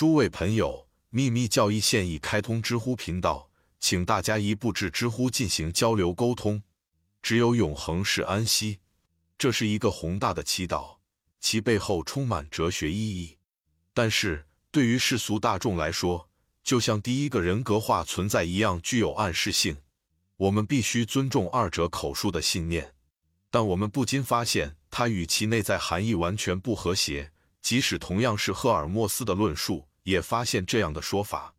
诸位朋友，秘密教义现已开通知乎频道，请大家一步至知乎进行交流沟通。只有永恒是安息，这是一个宏大的祈祷，其背后充满哲学意义。但是对于世俗大众来说，就像第一个人格化存在一样，具有暗示性。我们必须尊重二者口述的信念，但我们不禁发现，它与其内在含义完全不和谐。即使同样是赫尔墨斯的论述。也发现这样的说法：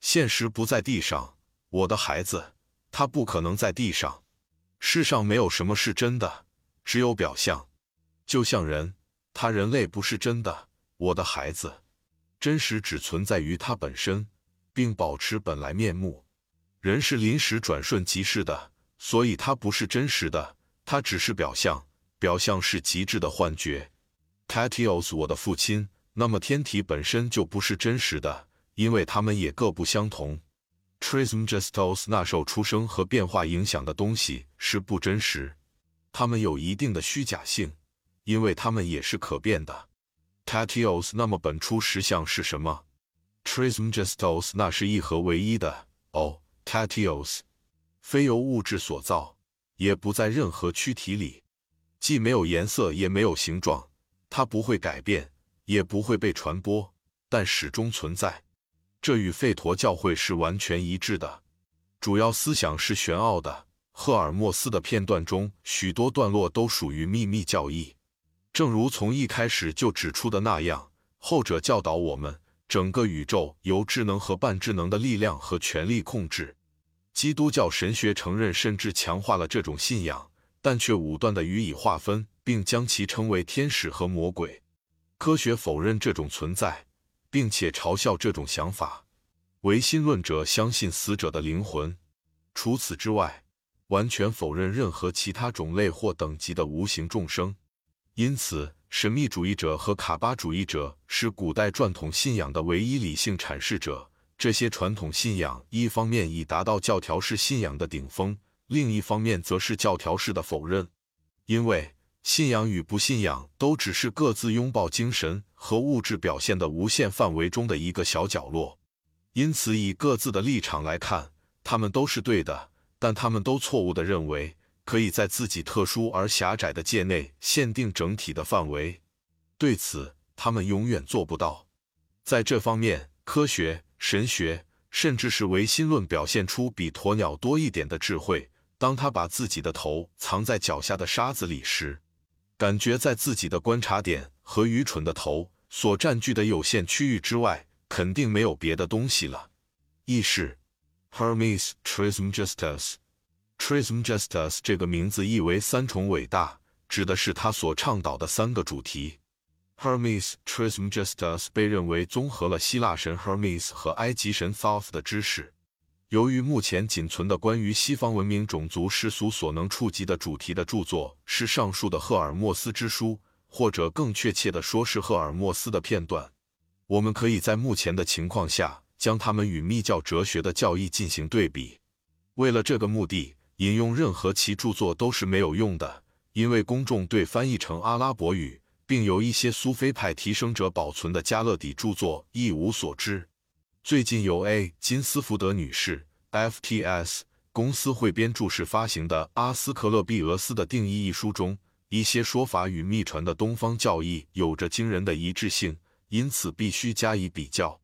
现实不在地上，我的孩子，他不可能在地上。世上没有什么是真的，只有表象。就像人，他人类不是真的，我的孩子。真实只存在于他本身，并保持本来面目。人是临时转瞬即逝的，所以他不是真实的，他只是表象。表象是极致的幻觉。Tatios，我的父亲。那么天体本身就不是真实的，因为它们也各不相同。Trismegistos 那受出生和变化影响的东西是不真实，它们有一定的虚假性，因为它们也是可变的。Tatios 那么本初实相是什么？Trismegistos 那是一和唯一的。哦，Tatios 非由物质所造，也不在任何躯体里，既没有颜色也没有形状，它不会改变。也不会被传播，但始终存在。这与吠陀教会是完全一致的。主要思想是玄奥的。赫尔墨斯的片段中，许多段落都属于秘密教义。正如从一开始就指出的那样，后者教导我们，整个宇宙由智能和半智能的力量和权力控制。基督教神学承认甚至强化了这种信仰，但却武断地予以划分，并将其称为天使和魔鬼。科学否认这种存在，并且嘲笑这种想法。唯心论者相信死者的灵魂。除此之外，完全否认任何其他种类或等级的无形众生。因此，神秘主义者和卡巴主义者是古代传统信仰的唯一理性阐释者。这些传统信仰一方面已达到教条式信仰的顶峰，另一方面则是教条式的否认，因为。信仰与不信仰都只是各自拥抱精神和物质表现的无限范围中的一个小角落，因此以各自的立场来看，他们都是对的，但他们都错误地认为可以在自己特殊而狭窄的界内限定整体的范围。对此，他们永远做不到。在这方面，科学、神学，甚至是唯心论表现出比鸵鸟多一点的智慧。当他把自己的头藏在脚下的沙子里时，感觉在自己的观察点和愚蠢的头所占据的有限区域之外，肯定没有别的东西了。意识，Hermes Trismegistus，Trismegistus 这个名字意为三重伟大，指的是他所倡导的三个主题。Hermes Trismegistus 被认为综合了希腊神 Hermes 和埃及神 Thoth 的知识。由于目前仅存的关于西方文明种族世俗所能触及的主题的著作是上述的赫尔墨斯之书，或者更确切的说是赫尔墨斯的片段，我们可以在目前的情况下将它们与密教哲学的教义进行对比。为了这个目的，引用任何其著作都是没有用的，因为公众对翻译成阿拉伯语并由一些苏菲派提升者保存的加勒底著作一无所知。最近由 A 金斯福德女士 （FTS） 公司汇编注释发行的《阿斯克勒庇俄斯的定义》一书中，一些说法与秘传的东方教义有着惊人的一致性，因此必须加以比较。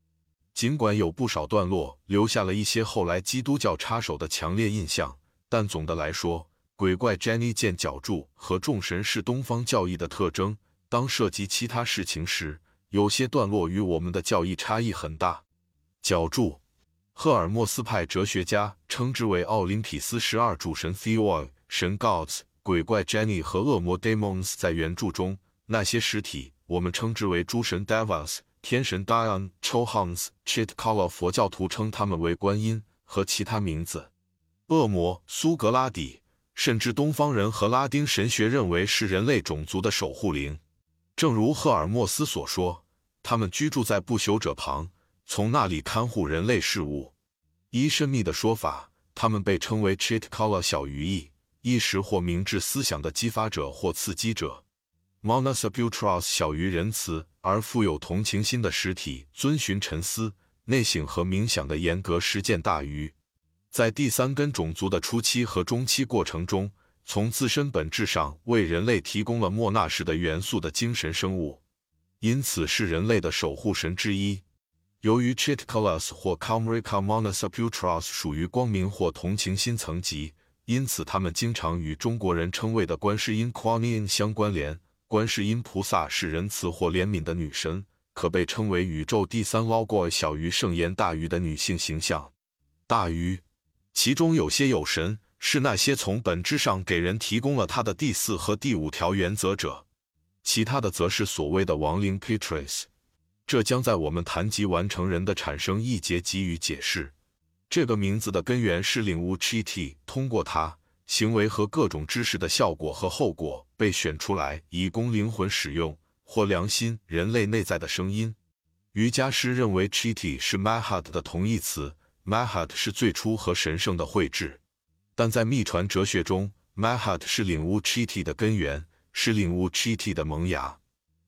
尽管有不少段落留下了一些后来基督教插手的强烈印象，但总的来说，鬼怪 Jenny 见角柱和众神是东方教义的特征。当涉及其他事情时，有些段落与我们的教义差异很大。角柱，赫尔墨斯派哲学家称之为奥林匹斯十二主神 Theoi 神 Gods，鬼怪 Jenny 和恶魔 Demons。在原著中，那些实体我们称之为诸神 Devas，天神 Dion、Chohans、Chitkala。佛教徒称他们为观音和其他名字。恶魔苏格拉底，甚至东方人和拉丁神学认为是人类种族的守护灵。正如赫尔墨斯所说，他们居住在不朽者旁。从那里看护人类事物。依神秘的说法，他们被称为 Chitkala 小鱼翼，意识或明智思想的激发者或刺激者。Monasabutras 小于仁慈而富有同情心的实体，遵循沉思、内省和冥想的严格实践大于。在第三根种族的初期和中期过程中，从自身本质上为人类提供了莫纳什的元素的精神生物，因此是人类的守护神之一。由于 Chitkalas 或 Kamrika Monasaputras 属于光明或同情心层级，因此他们经常与中国人称谓的观世音 Kuan Yin 相关联。观世音菩萨是仁慈或怜悯的女神，可被称为宇宙第三 Logoi 小于圣言大于的女性形象。大于。其中有些有神，是那些从本质上给人提供了他的第四和第五条原则者；其他的则是所谓的亡灵 Petris。这将在我们谈及完成人的产生一节给予解释。这个名字的根源是领悟 Chit，通过它，行为和各种知识的效果和后果被选出来，以供灵魂使用或良心人类内在的声音。瑜伽师认为 Chit 是 Mahat 的同义词。Mahat 是最初和神圣的绘制，但在秘传哲学中，Mahat 是领悟 Chit 的根源，是领悟 Chit 的萌芽。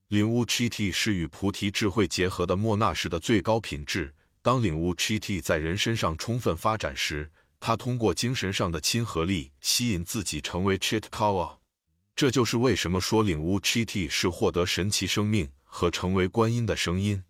领悟 Chiti 是与菩提智慧结合的莫那式的最高品质。当领悟 Chiti 在人身上充分发展时，他通过精神上的亲和力吸引自己成为 Chitkawa。这就是为什么说领悟 Chiti 是获得神奇生命和成为观音的声音。